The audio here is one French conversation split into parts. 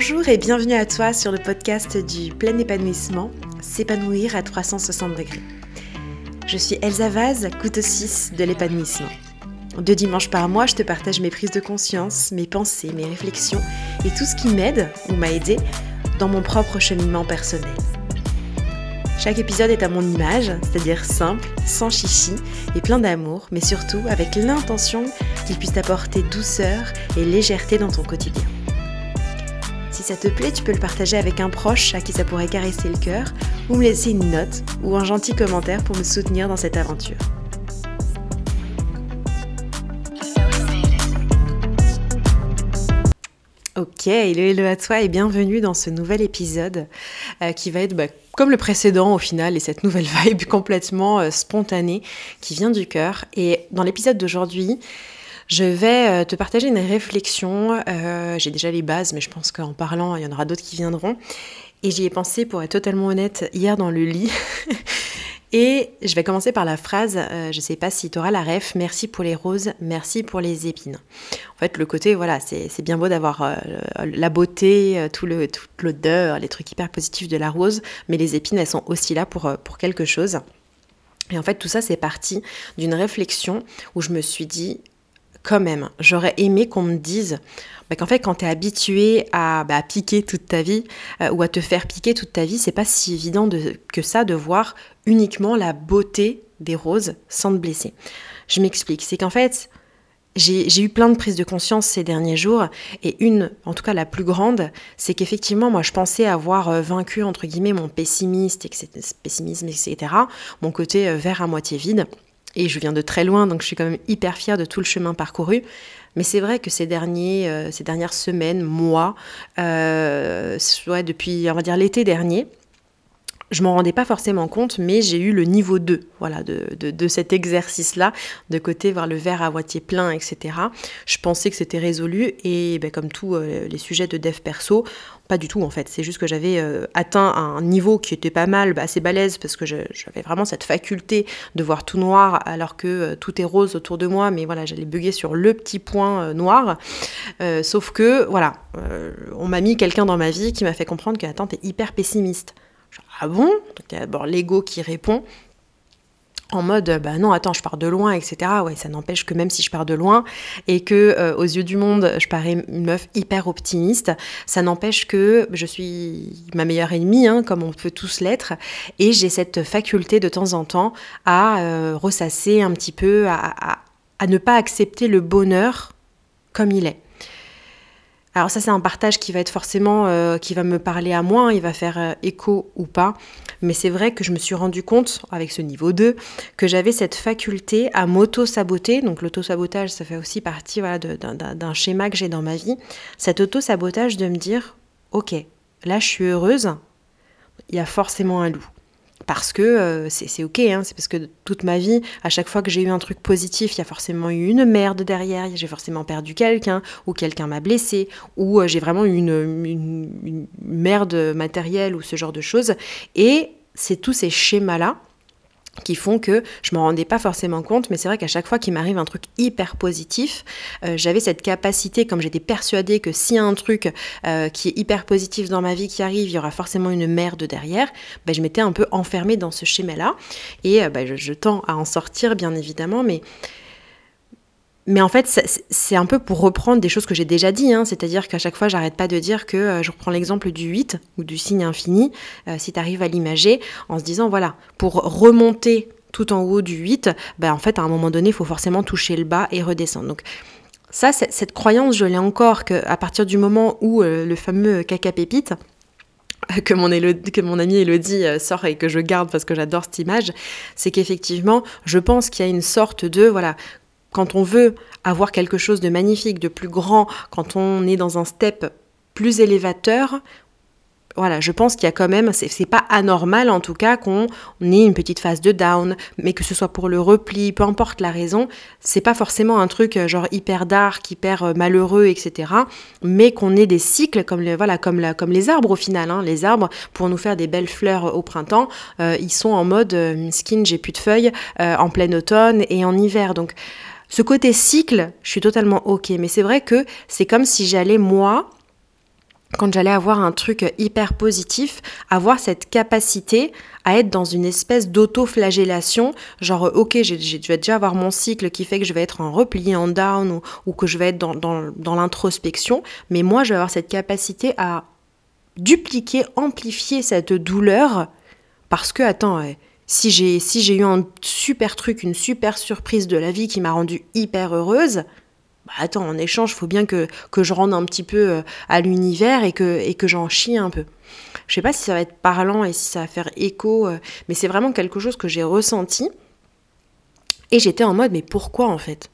Bonjour et bienvenue à toi sur le podcast du plein épanouissement, s'épanouir à 360 degrés. Je suis Elsa Vaz, couteau 6 de l'épanouissement. Deux dimanches par mois, je te partage mes prises de conscience, mes pensées, mes réflexions et tout ce qui m'aide ou m'a aidé dans mon propre cheminement personnel. Chaque épisode est à mon image, c'est-à-dire simple, sans chichi et plein d'amour, mais surtout avec l'intention qu'il puisse t'apporter douceur et légèreté dans ton quotidien. Ça te plaît, tu peux le partager avec un proche à qui ça pourrait caresser le cœur, ou me laisser une note ou un gentil commentaire pour me soutenir dans cette aventure. Ok, hello hello à toi et bienvenue dans ce nouvel épisode euh, qui va être bah, comme le précédent au final et cette nouvelle vibe complètement euh, spontanée qui vient du cœur. Et dans l'épisode d'aujourd'hui, je vais euh, te partager une réflexion. Euh, j'ai déjà les bases, mais je pense qu'en parlant, il y en aura d'autres qui viendront. Et j'y ai pensé, pour être totalement honnête, hier dans le lit. Et je vais commencer par la phrase, euh, je ne sais pas si tu auras la ref, merci pour les roses, merci pour les épines. En fait, le côté, voilà, c'est bien beau d'avoir la beauté, tout le, toute l'odeur, les trucs hyper positifs de la rose, mais les épines, elles sont aussi là pour, pour quelque chose. Et en fait, tout ça, c'est parti d'une réflexion où je me suis dit, quand même, j'aurais aimé qu'on me dise bah, qu'en fait, quand tu es habitué à bah, piquer toute ta vie euh, ou à te faire piquer toute ta vie, c'est pas si évident de, que ça de voir uniquement la beauté des roses sans te blesser. Je m'explique, c'est qu'en fait, j'ai eu plein de prises de conscience ces derniers jours et une, en tout cas la plus grande, c'est qu'effectivement moi je pensais avoir euh, vaincu entre guillemets mon pessimiste, pessimisme, etc., mon côté euh, vert à moitié vide. Et je viens de très loin, donc je suis quand même hyper fière de tout le chemin parcouru. Mais c'est vrai que ces, derniers, euh, ces dernières semaines, mois, euh, depuis, on va dire, l'été dernier, je m'en rendais pas forcément compte, mais j'ai eu le niveau 2 voilà, de, de, cet exercice-là, de côté voir le verre à moitié plein, etc. Je pensais que c'était résolu, et ben, comme tous euh, les sujets de dev perso, pas du tout en fait. C'est juste que j'avais euh, atteint un niveau qui était pas mal, bah, assez balèze, parce que j'avais vraiment cette faculté de voir tout noir alors que euh, tout est rose autour de moi, mais voilà, j'allais bugger sur le petit point noir. sauf que, voilà, on m'a mis quelqu'un dans ma vie qui m'a fait comprendre que, attends, t'es hyper pessimiste. Ah bon? Donc il y a d'abord l'ego qui répond en mode bah non attends je pars de loin etc ouais ça n'empêche que même si je pars de loin et que euh, aux yeux du monde je parais une meuf hyper optimiste ça n'empêche que je suis ma meilleure ennemie hein, comme on peut tous l'être et j'ai cette faculté de temps en temps à euh, ressasser un petit peu à ne pas accepter le bonheur comme il est alors ça c'est un partage qui va être forcément, euh, qui va me parler à moi, il va faire euh, écho ou pas. Mais c'est vrai que je me suis rendu compte, avec ce niveau 2, que j'avais cette faculté à m'auto-saboter. Donc l'auto-sabotage, ça fait aussi partie d'un schéma que j'ai dans ma vie. Cet auto-sabotage de me dire, ok, là je suis heureuse, il y a forcément un loup parce que euh, c'est ok, hein, c'est parce que toute ma vie, à chaque fois que j'ai eu un truc positif, il y a forcément eu une merde derrière, j'ai forcément perdu quelqu'un, ou quelqu'un m'a blessé, ou euh, j'ai vraiment eu une, une merde matérielle ou ce genre de choses. Et c'est tous ces schémas-là qui font que je m'en rendais pas forcément compte, mais c'est vrai qu'à chaque fois qu'il m'arrive un truc hyper positif, euh, j'avais cette capacité, comme j'étais persuadée que s'il y a un truc euh, qui est hyper positif dans ma vie qui arrive, il y aura forcément une merde derrière, ben, je m'étais un peu enfermée dans ce schéma-là, et euh, ben, je, je, tends à en sortir bien évidemment, mais mais en fait, c'est un peu pour reprendre des choses que j'ai déjà dit, hein. c'est-à-dire qu'à chaque fois, j'arrête pas de dire que euh, je reprends l'exemple du 8 ou du signe infini, euh, si tu arrives à l'imager, en se disant, voilà, pour remonter tout en haut du 8, ben, en fait, à un moment donné, il faut forcément toucher le bas et redescendre. Donc, ça, cette croyance, je l'ai encore qu'à partir du moment où euh, le fameux caca pépite, que mon, que mon amie Elodie sort et que je garde parce que j'adore cette image, c'est qu'effectivement, je pense qu'il y a une sorte de, voilà, quand on veut avoir quelque chose de magnifique, de plus grand, quand on est dans un step plus élévateur, voilà, je pense qu'il y a quand même, c'est pas anormal en tout cas qu'on ait une petite phase de down, mais que ce soit pour le repli, peu importe la raison, c'est pas forcément un truc euh, genre hyper dark, hyper euh, malheureux, etc. Mais qu'on ait des cycles comme les, voilà, comme, les arbres au final. Hein. Les arbres, pour nous faire des belles fleurs au printemps, euh, ils sont en mode skin, j'ai plus de feuilles, en plein automne et en hiver. Donc ce côté cycle, je suis totalement ok, mais c'est vrai que c'est comme si j'allais moi quand j'allais avoir un truc hyper positif, avoir cette capacité à être dans une espèce d'auto-flagellation, genre ok, je vais déjà avoir mon cycle qui fait que je vais être en repli, en down, ou, que je vais être dans, dans l'introspection, mais moi je vais avoir cette capacité à dupliquer, amplifier cette douleur, parce que, attends, si j'ai si j'ai eu un super truc, une super surprise de la vie qui m'a rendue hyper heureuse, bah attends, en échange, faut bien que, que je rende un petit peu euh, à l'univers et que, et que j'en chie un peu. Je sais pas si ça va être parlant et si ça va faire écho, euh, mais c'est vraiment quelque chose que j'ai ressenti. Et j'étais en mode, mais pourquoi en fait?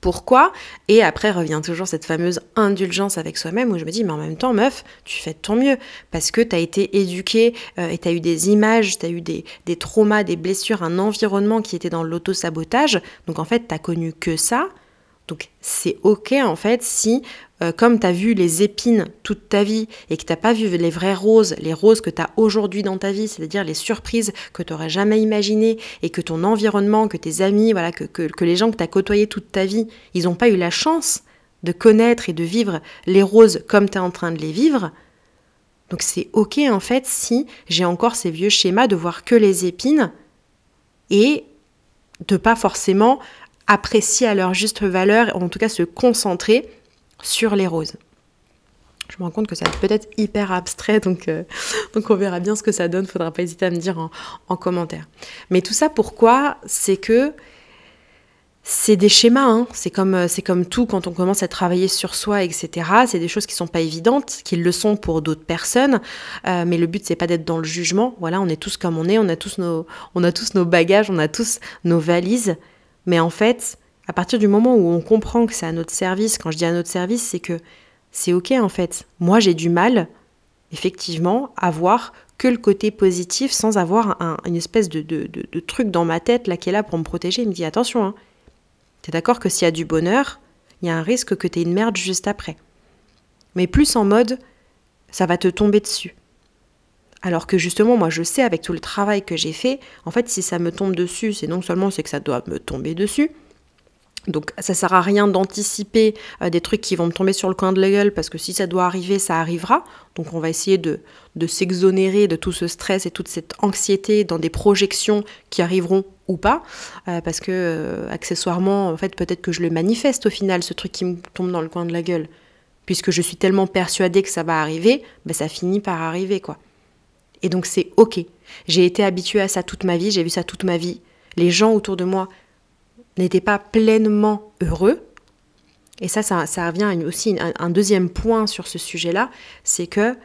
Pourquoi Et après revient toujours cette fameuse indulgence avec soi-même où je me dis, mais en même temps, meuf, tu fais de ton mieux parce que tu as été éduqué euh, et tu as eu des images, tu as eu des, des, traumas, des blessures, un environnement qui était dans l'auto-sabotage. Donc en fait, tu connu que ça. Donc c'est ok en fait si, euh, comme tu as vu les épines toute ta vie et que tu pas vu les vraies roses, les roses que tu as aujourd'hui dans ta vie, c'est-à-dire les surprises que tu n'aurais jamais imaginées et que ton environnement, que tes amis, voilà, que, que, les gens que tu as côtoyés toute ta vie, ils n'ont pas eu la chance de connaître et de vivre les roses comme tu es en train de les vivre. Donc c'est ok en fait si j'ai encore ces vieux schémas de voir que les épines et de pas forcément apprécier à leur juste valeur, ou en tout cas se concentrer sur les roses. Je me rends compte que ça va peut-être hyper abstrait, donc, euh, donc on verra bien ce que ça donne, faudra pas hésiter à me dire en, commentaire. Mais tout ça pourquoi? C'est que c'est des schémas, hein. c'est comme, euh, comme tout quand on commence à travailler sur soi, etc. C'est des choses qui sont pas évidentes, qui le sont pour d'autres personnes, euh, mais le but c'est pas d'être dans le jugement. Voilà, on est tous comme on est, on a tous nos, on a tous nos bagages, on a tous nos valises, mais en fait, à partir du moment où on comprend que c'est à notre service, quand je dis à notre service, c'est que c'est ok en fait. Moi j'ai du mal, effectivement, à voir que le côté positif sans avoir une espèce de, truc dans ma tête là qui est là pour me protéger. Il me dit attention, hein, t'es d'accord que s'il y a du bonheur, il y a un risque que t'aies une merde juste après. Mais plus en mode ça va te tomber dessus. Alors que justement, moi je sais avec tout le travail que j'ai fait, en fait si ça me tombe dessus, c'est non seulement c'est que ça doit me tomber dessus, donc ça sert à rien d'anticiper euh, des trucs qui vont me tomber sur le coin de la gueule parce que si ça doit arriver, ça arrivera. Donc on va essayer de, s'exonérer de tout ce stress et toute cette anxiété dans des projections qui arriveront ou pas, euh, parce que euh, accessoirement, en fait, peut-être que je le manifeste au final, ce truc qui me tombe dans le coin de la gueule. Puisque je suis tellement persuadée que ça va arriver, ben, ça finit par arriver, quoi. Et donc c'est ok. J'ai été habituée à ça toute ma vie, j'ai vu ça toute ma vie. Les gens autour de moi n'étaient pas pleinement heureux. Et ça, ça, revient aussi un, un deuxième point sur ce sujet-là, c'est que,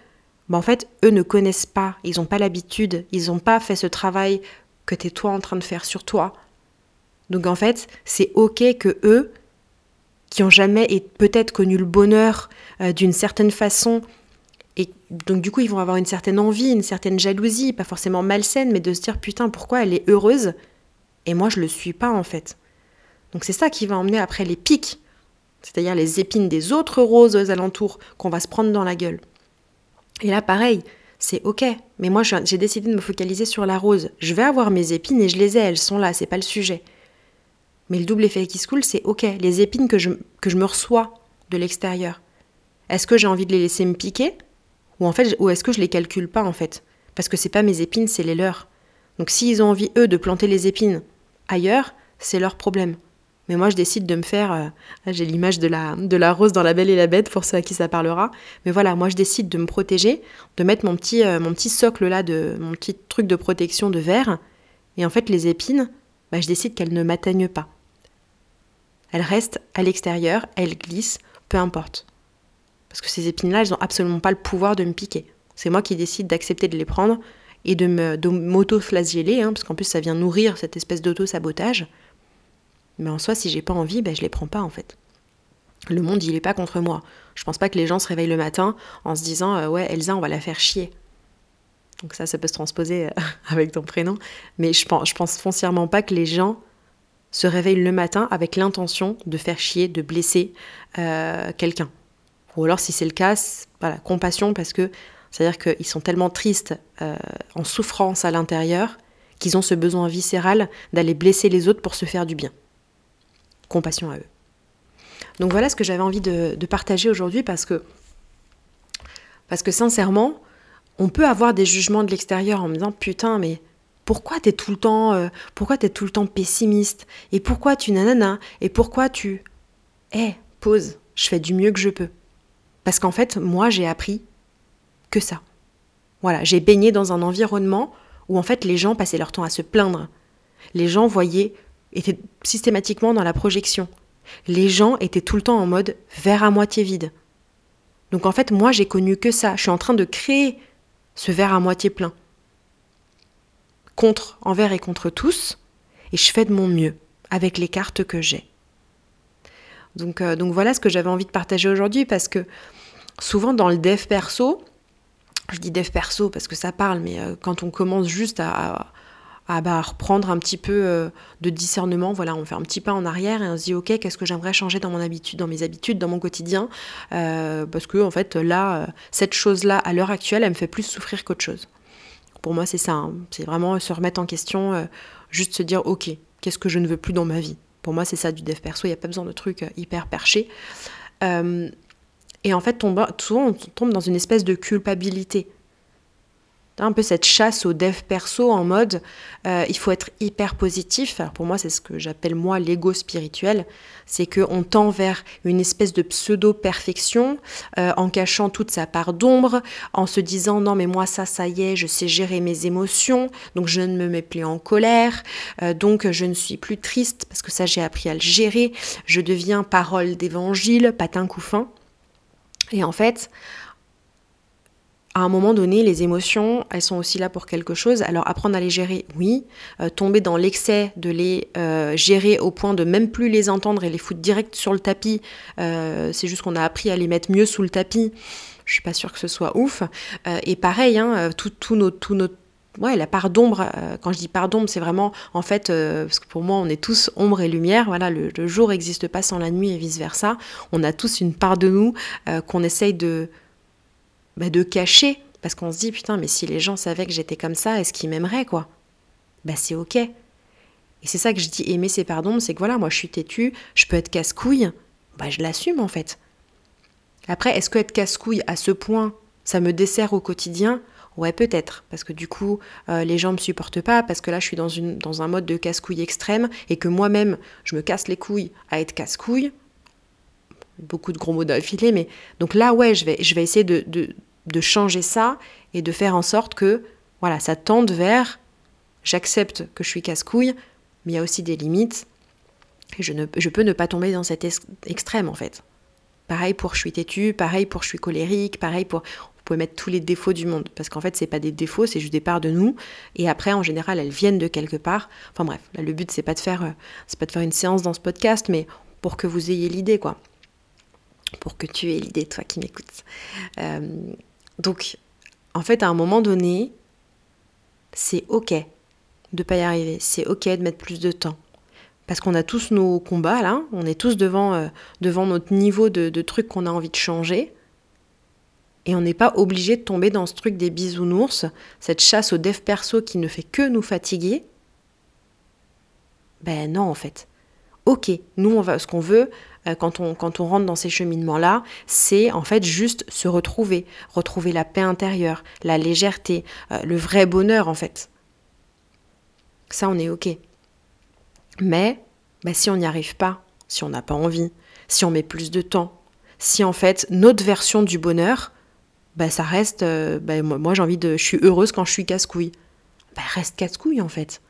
bah, en fait, eux ne connaissent pas, ils n'ont pas l'habitude, ils n'ont pas fait ce travail que tu es toi en train de faire sur toi. Donc en fait, c'est ok que eux, qui ont jamais et peut-être connu le bonheur euh, d'une certaine façon, et donc du coup, ils vont avoir une certaine envie, une certaine jalousie, pas forcément malsaine, mais de se dire putain, pourquoi elle est heureuse et moi je le suis pas en fait. Donc c'est ça qui va emmener après les pics, c'est-à-dire les épines des autres roses aux alentours qu'on va se prendre dans la gueule. Et là pareil, c'est ok, mais moi j'ai décidé de me focaliser sur la rose. Je vais avoir mes épines et je les ai, elles sont là, c'est pas le sujet. Mais le double effet qui se coule, c'est ok, les épines que je, que je me reçois de l'extérieur, est-ce que j'ai envie de les laisser me piquer ou en fait, ou est-ce que je les calcule pas en fait? Parce que c'est pas mes épines, c'est les leurs. Donc s'ils ont envie eux de planter les épines ailleurs, c'est leur problème. Mais moi, je décide de me faire. Euh, j'ai l'image de la, de la rose dans La Belle et la Bête pour ceux à qui ça parlera. Mais voilà, moi, je décide de me protéger, de mettre mon petit, euh, mon petit socle là, de, mon petit truc de protection de verre. Et en fait, les épines, bah, je décide qu'elles ne m'atteignent pas. Elles restent à l'extérieur, elles glissent, peu importe. Parce que ces épines-là, elles n'ont absolument pas le pouvoir de me piquer. C'est moi qui décide d'accepter de les prendre et de m'auto-flageller, hein, parce qu'en plus ça vient nourrir cette espèce d'auto-sabotage. Mais en soi, si j'ai pas envie, ben, je les prends pas en fait. Le monde, il est pas contre moi. Je pense pas que les gens se réveillent le matin en se disant euh, Ouais, Elsa, on va la faire chier. Donc ça, ça peut se transposer euh, avec ton prénom. Mais je pense, pense foncièrement pas que les gens se réveillent le matin avec l'intention de faire chier, de blesser euh, quelqu'un. Ou alors, si c'est le cas, voilà, compassion, parce que c'est-à-dire qu'ils sont tellement tristes, euh, en souffrance à l'intérieur, qu'ils ont ce besoin viscéral d'aller blesser les autres pour se faire du bien. Compassion à eux. Donc voilà ce que j'avais envie de, partager aujourd'hui parce que Parce que sincèrement, on peut avoir des jugements de l'extérieur en me disant putain, mais pourquoi t'es tout le temps, euh, pourquoi t'es tout le temps pessimiste? Et pourquoi tu nanana? Et pourquoi tu Eh, pause, je fais du mieux que je peux? Parce qu'en fait, moi, j'ai appris que ça. Voilà, j'ai baigné dans un environnement où en fait les gens passaient leur temps à se plaindre. Les gens voyaient, étaient systématiquement dans la projection. Les gens étaient tout le temps en mode verre à moitié vide. Donc en fait, moi, j'ai connu que ça. Je suis en train de créer ce verre à moitié plein. Contre, envers et contre tous. Et je fais de mon mieux avec les cartes que j'ai. Donc, euh, donc voilà ce que j'avais envie de partager aujourd'hui parce que souvent dans le dev perso, je dis dev perso parce que ça parle, mais euh, quand on commence juste à, bah, reprendre un petit peu euh, de discernement, voilà, on fait un petit pas en arrière et on se dit ok, qu'est-ce que j'aimerais changer dans mon habitude, dans mes habitudes, dans mon quotidien, parce que en fait là, cette chose-là à l'heure actuelle, elle me fait plus souffrir qu'autre chose. Pour moi, c'est ça, hein. c'est vraiment se remettre en question, juste se dire ok, qu'est-ce que je ne veux plus dans ma vie? Pour moi, c'est ça du dev perso, il n'y a pas besoin de trucs hyper perchés. Et en fait, souvent, on tombe dans une espèce de culpabilité. Un peu cette chasse au dev perso en mode euh, il faut être hyper positif. Alors pour moi, c'est ce que j'appelle moi l'ego spirituel. C'est qu'on tend vers une espèce de pseudo-perfection euh, en cachant toute sa part d'ombre, en se disant non, mais moi, ça, ça y est, je sais gérer mes émotions, donc je ne me mets plus en colère, euh, donc je ne suis plus triste parce que ça, j'ai appris à le gérer. Je deviens parole d'évangile, patin couffin. Et en fait, à un moment donné, les émotions, elles sont aussi là pour quelque chose. Alors apprendre à les gérer, oui. Euh, tomber dans l'excès de les euh, gérer au point de même plus les entendre et les foutre direct sur le tapis, euh, c'est juste qu'on a appris à les mettre mieux sous le tapis. Je suis pas sûre que ce soit ouf. et pareil, hein, ouais, la part d'ombre, quand je dis part d'ombre, c'est vraiment, en fait, parce que pour moi, on est tous ombre et lumière, voilà, le, jour n'existe pas sans la nuit et vice-versa. On a tous une part de nous qu'on essaye de, bah, de cacher, parce qu'on se dit, putain, mais si les gens savaient que j'étais comme ça, est-ce qu'ils m'aimeraient, quoi? Bah c'est ok. Et c'est ça que je dis aimer ses pardons, c'est que voilà, moi je suis têtue, je peux être casse-couille, bah je l'assume en fait. Après, est-ce que être casse-couille à ce point, ça me dessert au quotidien? Ouais, peut-être, parce que du coup, euh, les gens me supportent pas, parce que là, je suis dans, dans un mode de casse-couille extrême, et que moi-même, je me casse les couilles à être casse-couille beaucoup de gros mots d'affilée, mais donc là, ouais, je vais, je vais essayer de, de, changer ça et de faire en sorte que, voilà, ça tende vers, j'accepte que je suis casse-couille, mais il y a aussi des limites, et je, ne, je peux ne pas tomber dans cet extrême, en fait. Pareil pour je suis têtu, pareil pour je suis colérique, pareil pour... Vous pouvez mettre tous les défauts du monde, parce qu'en fait, c'est pas des défauts, c'est juste des parts de nous, et après, en général, elles viennent de quelque part. Enfin bref, le but, c'est pas de faire, euh, c'est pas de faire une séance dans ce podcast, mais pour que vous ayez l'idée, quoi pour que tu aies l'idée, toi qui m'écoutes. Euh, donc, en fait, à un moment donné, c'est ok de pas y arriver, c'est ok de mettre plus de temps. Parce qu'on a tous nos combats là, on est tous devant, euh, devant notre niveau de, de trucs qu'on a envie de changer. Et on n'est pas obligé de tomber dans ce truc des bisounours, cette chasse au dev perso qui ne fait que nous fatiguer. Ben non, en fait. Ok, nous, on va, ce qu'on veut, quand on, quand on rentre dans ces cheminements-là, c'est en fait juste se retrouver, retrouver la paix intérieure, la légèreté, euh, le vrai bonheur en fait. Ça, on est OK. Mais bah, si on n'y arrive pas, si on n'a pas envie, si on met plus de temps, si en fait notre version du bonheur, bah, ça reste, euh, bah, moi, j'ai envie de, je suis heureuse quand je suis casse-couille. Bah, reste casse-couille en fait.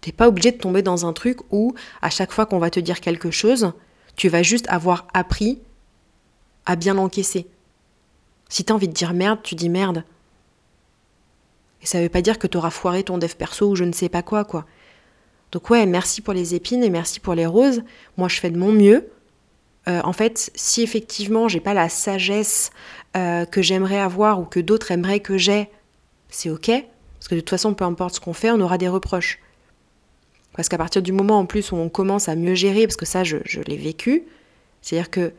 T'es pas obligé de tomber dans un truc où à chaque fois qu'on va te dire quelque chose, tu vas juste avoir appris à bien l'encaisser. Si tu as envie de dire merde, tu dis merde. Et ça veut pas dire que tu auras foiré ton dev perso ou je ne sais pas quoi, quoi. Donc ouais, merci pour les épines et merci pour les roses. Moi, je fais de mon mieux. Euh, en fait, si effectivement j'ai pas la sagesse euh, que j'aimerais avoir ou que d'autres aimeraient que j'ai, c'est ok. Parce que de toute façon, peu importe ce qu'on fait, on aura des reproches. Parce qu'à partir du moment en plus où on commence à mieux gérer, parce que ça je, l'ai vécu, c'est-à-dire que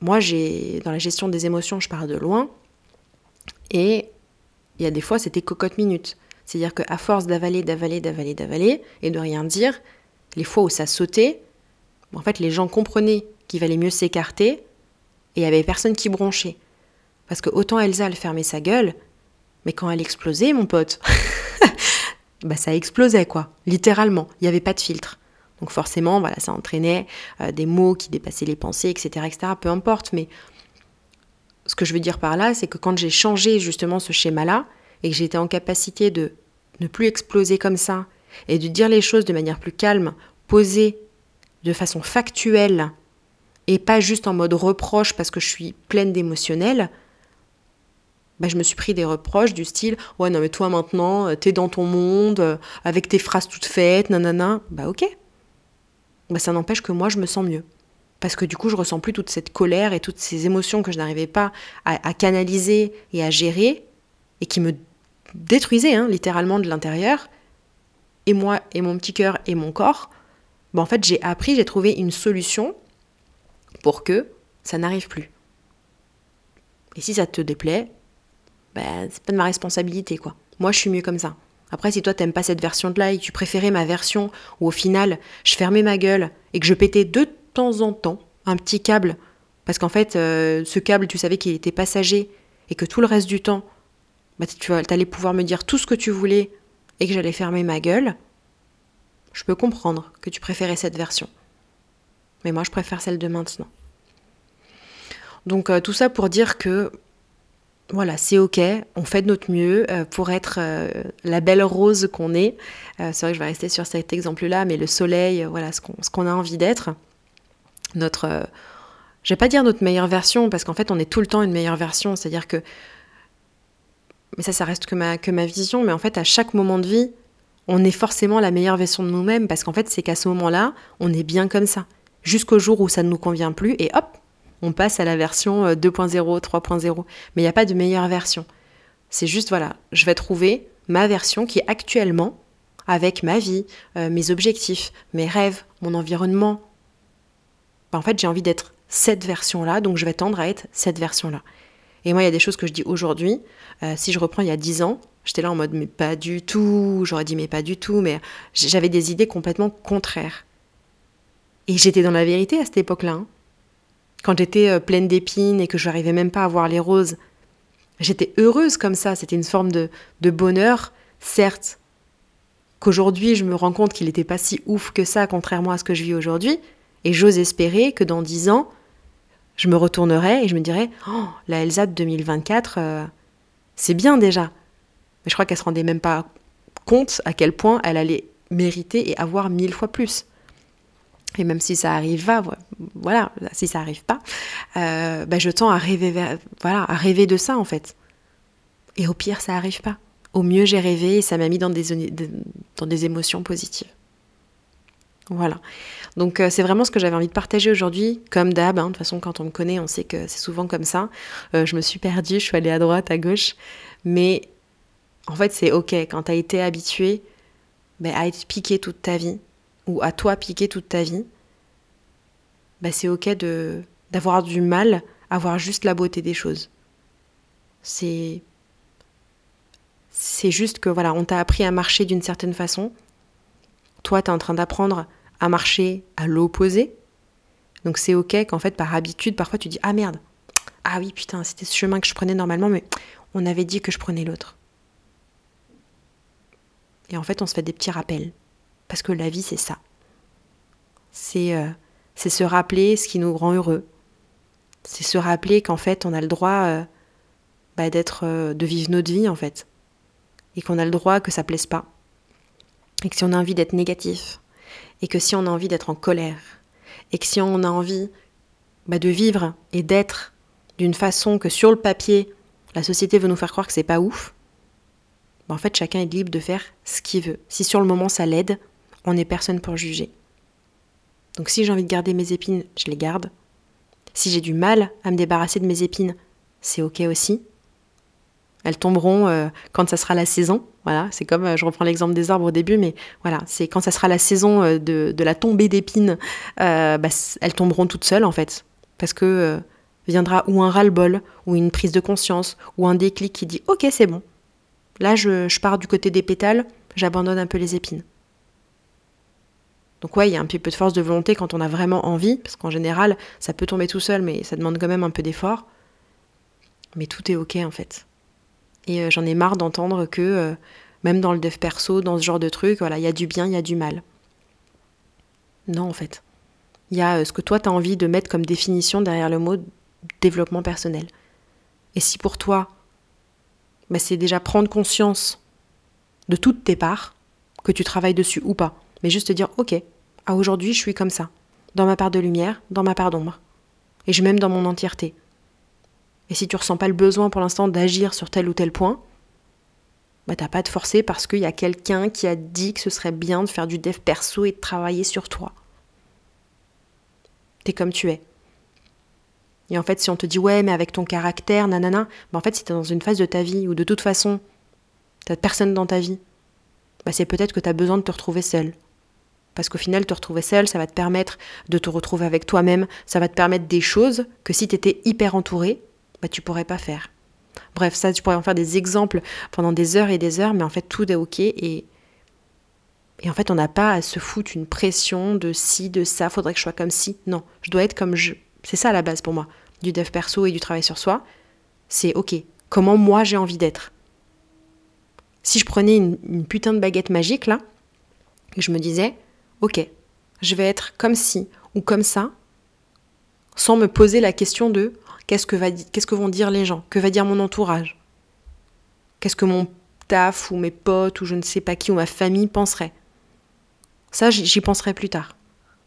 moi j'ai dans la gestion des émotions je pars de loin et il y a des fois c'était cocotte minute. C'est-à-dire qu'à force d'avaler, d'avaler, d'avaler, d'avaler et de rien dire, les fois où ça sautait, en fait les gens comprenaient qu'il valait mieux s'écarter et il n'y avait personne qui bronchait. Parce que autant Elsa, elle fermait sa gueule, mais quand elle explosait, mon pote, bah ça explosait quoi, littéralement. Il n'y avait pas de filtre. Donc forcément, voilà, ça entraînait euh, des mots qui dépassaient les pensées, etc., etc. Peu importe, mais ce que je veux dire par là, c'est que quand j'ai changé justement ce schéma-là et que j'étais en capacité de ne plus exploser comme ça et de dire les choses de manière plus calme, posée, de façon factuelle et pas juste en mode reproche parce que je suis pleine d'émotionnel, bah, je me suis pris des reproches du style Ouais, non, mais toi maintenant, euh, t'es dans ton monde, euh, avec tes phrases toutes faites, nanana. Bah, ok. Bah, ça n'empêche que moi, je me sens mieux. Parce que du coup, je ressens plus toute cette colère et toutes ces émotions que je n'arrivais pas à, canaliser et à gérer et qui me détruisaient hein, littéralement de l'intérieur. Et moi, et mon petit cœur et mon corps, bah, en fait, j'ai appris, j'ai trouvé une solution pour que ça n'arrive plus. Et si ça te déplaît, ben, c'est pas de ma responsabilité, quoi. Moi, je suis mieux comme ça. Après, si toi, t'aimes pas cette version de là et que tu préférais ma version où au final, je fermais ma gueule et que je pétais de temps en temps un petit câble, parce qu'en fait, euh, ce câble, tu savais qu'il était passager et que tout le reste du temps, bah, tu allais pouvoir me dire tout ce que tu voulais et que j'allais fermer ma gueule, je peux comprendre que tu préférais cette version. Mais moi, je préfère celle de maintenant. Donc, euh, tout ça pour dire que voilà, c'est ok, on fait de notre mieux euh, pour être euh, la belle rose qu'on est. Euh, c'est vrai que je vais rester sur cet exemple-là, mais le soleil, voilà, ce qu'on a envie d'être. Notre, je vais pas dire notre meilleure version, parce qu'en fait, on est tout le temps une meilleure version. C'est-à-dire que, mais ça, ça reste que ma, que ma vision, mais en fait, à chaque moment de vie, on est forcément la meilleure version de nous-mêmes, parce qu'en fait, c'est qu'à ce moment-là, on est bien comme ça. Jusqu'au jour où ça ne nous convient plus, et hop, on passe à la version 2.0, euh, 3.0. Mais il n'y a pas de meilleure version. C'est juste, voilà, je vais trouver ma version qui est actuellement, avec ma vie, euh, mes objectifs, mes rêves, mon environnement. Ben, en fait, j'ai envie d'être cette version-là, donc je vais tendre à être cette version-là. Et moi, il y a des choses que je dis aujourd'hui. Euh, si je reprends il y a 10 ans, j'étais là en mode mais pas du tout, j'aurais dit mais pas du tout, mais j'avais des idées complètement contraires. Et j'étais dans la vérité à cette époque-là. Hein. Quand j'étais euh, pleine d'épines et que je n'arrivais même pas à voir les roses, j'étais heureuse comme ça. C'était une forme de, bonheur, certes, qu'aujourd'hui je me rends compte qu'il n'était pas si ouf que ça, contrairement à ce que je vis aujourd'hui. Et j'ose espérer que dans dix ans, je me retournerai et je me dirai Oh, la Elsa de 2024, euh, c'est bien déjà. Mais je crois qu'elle se rendait même pas compte à quel point elle allait mériter et avoir mille fois plus. Et même si ça arrive pas, voilà, si ça arrive pas, euh, bah, je tends à rêver, voilà, à rêver de ça en fait. Et au pire, ça arrive pas. Au mieux, j'ai rêvé et ça m'a mis dans des, dans des émotions positives. Voilà. Donc euh, c'est vraiment ce que j'avais envie de partager aujourd'hui, comme d'hab. Hein. de toute façon, quand on me connaît, on sait que c'est souvent comme ça. Euh, je me suis perdue, je suis allée à droite, à gauche. Mais en fait, c'est ok quand tu as été habitué ben, à être piqué toute ta vie ou à toi piquer toute ta vie, bah c'est ok de d'avoir du mal à voir juste la beauté des choses. C'est c'est juste que voilà, on t'a appris à marcher d'une certaine façon. Toi, tu es en train d'apprendre à marcher à l'opposé. Donc c'est ok qu'en fait par habitude, parfois tu dis ah merde. Ah oui, putain, c'était ce chemin que je prenais normalement mais on avait dit que je prenais l'autre. Et en fait, on se fait des petits rappels. Parce que la vie, c'est ça. Euh, c'est se rappeler ce qui nous rend heureux. C'est se rappeler qu'en fait, on a le droit euh, bah, d'être, euh, de vivre notre vie, en fait. Et qu'on a le droit que ça plaise pas. Et que si on a envie d'être négatif, et que si on a envie d'être en colère, et que si on a envie bah, de vivre et d'être d'une façon que sur le papier, la société veut nous faire croire que c'est pas ouf, bah, en fait, chacun est libre de faire ce qu'il veut. Si sur le moment ça l'aide, on n'est personne pour juger. Donc si j'ai envie de garder mes épines, je les garde. Si j'ai du mal à me débarrasser de mes épines, c'est ok aussi. Elles tomberont euh, quand ça sera la saison. Voilà, c'est comme, euh, je reprends l'exemple des arbres au début, mais voilà, c'est quand ça sera la saison euh, de, la tombée d'épines, bah, elles tomberont toutes seules en fait. Parce que viendra ou un ras-le-bol, ou une prise de conscience, ou un déclic qui dit ok, c'est bon. Là, je pars du côté des pétales, j'abandonne un peu les épines. Donc ouais, il y a un petit peu de force de volonté quand on a vraiment envie, parce qu'en général, ça peut tomber tout seul, mais ça demande quand même un peu d'effort. Mais tout est ok en fait. Et euh, j'en ai marre d'entendre que, euh, même dans le dev perso, dans ce genre de truc, voilà, il y a du bien, il y a du mal. Non, en fait. Il y a ce que toi, tu as envie de mettre comme définition derrière le mot développement personnel. Et si pour toi, bah, c'est déjà prendre conscience de toutes tes parts, que tu travailles dessus ou pas, mais juste te dire, ok, à aujourd'hui, je suis comme ça, dans ma part de lumière, dans ma part d'ombre, et je m'aime dans mon entièreté. Et si tu ressens pas le besoin pour l'instant d'agir sur tel ou tel point, bah t'as pas de forcer parce qu'il y a quelqu'un qui a dit que ce serait bien de faire du dev perso et de travailler sur toi. T'es comme tu es. Et en fait, si on te dit ouais, mais avec ton caractère, nanana, bah en fait, si t'es dans une phase de ta vie où de toute façon, t'as personne dans ta vie, bah c'est peut-être que t'as besoin de te retrouver seul. Parce qu'au final, te retrouver seul, ça va te permettre de te retrouver avec toi-même, ça va te permettre des choses que si t'étais hyper entouré, bah tu pourrais pas faire. Bref, ça, tu pourrais en faire des exemples pendant des heures et des heures, mais en fait, tout est ok et et en fait, on n'a pas à se foutre une pression de ci, de ça, faudrait que je sois comme ci. Non, je dois être comme je. C'est ça la base pour moi, du dev perso et du travail sur soi. C'est ok, comment moi j'ai envie d'être? Si je prenais une, putain de baguette magique là, et je me disais, ok, je vais être comme ci ou comme ça, sans me poser la question de qu'est-ce que, vont dire les gens, que va dire mon entourage, qu'est-ce que mon taf ou mes potes ou je ne sais pas qui ou ma famille penserait. Ça, j'y penserai plus tard.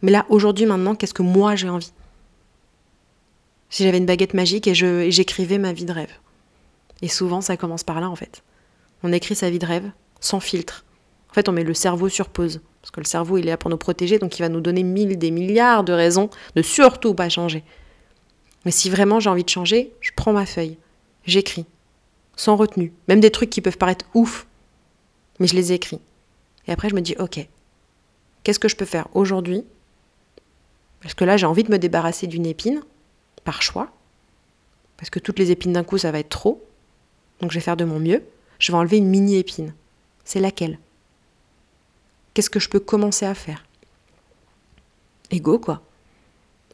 Mais là, aujourd'hui, maintenant, qu'est-ce que moi j'ai envie? Si j'avais une baguette magique et j'écrivais ma vie de rêve. Et souvent, ça commence par là, en fait. On écrit sa vie de rêve, sans filtre. En fait, on met le cerveau sur pause. Parce que le cerveau, il est là pour nous protéger, donc il va nous donner mille, des milliards de raisons de surtout pas changer. Mais si vraiment j'ai envie de changer, je prends ma feuille, j'écris, sans retenue, même des trucs qui peuvent paraître ouf, mais je les écris. Et après, je me dis, ok, Qu'est-ce que je peux faire aujourd'hui? Parce que là, j'ai envie de me débarrasser d'une épine, par choix. Parce que toutes les épines d'un coup, ça va être trop. Donc je vais faire de mon mieux. Je vais enlever une mini épine. C'est laquelle? Qu'est-ce que je peux commencer à faire Ego, quoi.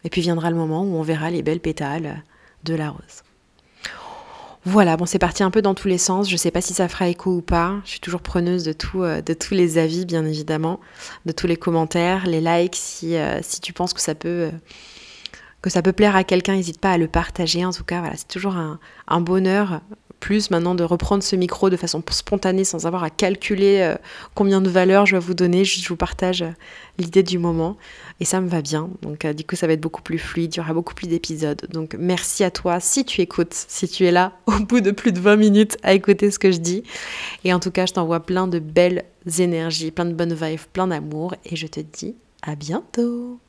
Et puis viendra le moment où on verra les belles pétales de la rose. Voilà, bon, c'est parti un peu dans tous les sens. Je sais pas si ça fera écho ou pas. Je suis toujours preneuse de, euh, de tous les avis, bien évidemment, de tous les commentaires, les likes. Si, euh, si tu penses que ça peut. Euh, que ça peut plaire à quelqu'un, n'hésite pas à le partager. En tout cas, voilà, c'est toujours un bonheur plus maintenant de reprendre ce micro de façon spontanée sans avoir à calculer euh, combien de valeurs je vais vous donner. Je vous partage euh, l'idée du moment et ça me va bien. Donc euh, du coup ça va être beaucoup plus fluide, il y aura beaucoup plus d'épisodes. Donc merci à toi si tu écoutes, si tu es là au bout de plus de 20 minutes à écouter ce que je dis. Et en tout cas je t'envoie plein de belles énergies, plein de bonnes vibes, plein d'amour et je te dis à bientôt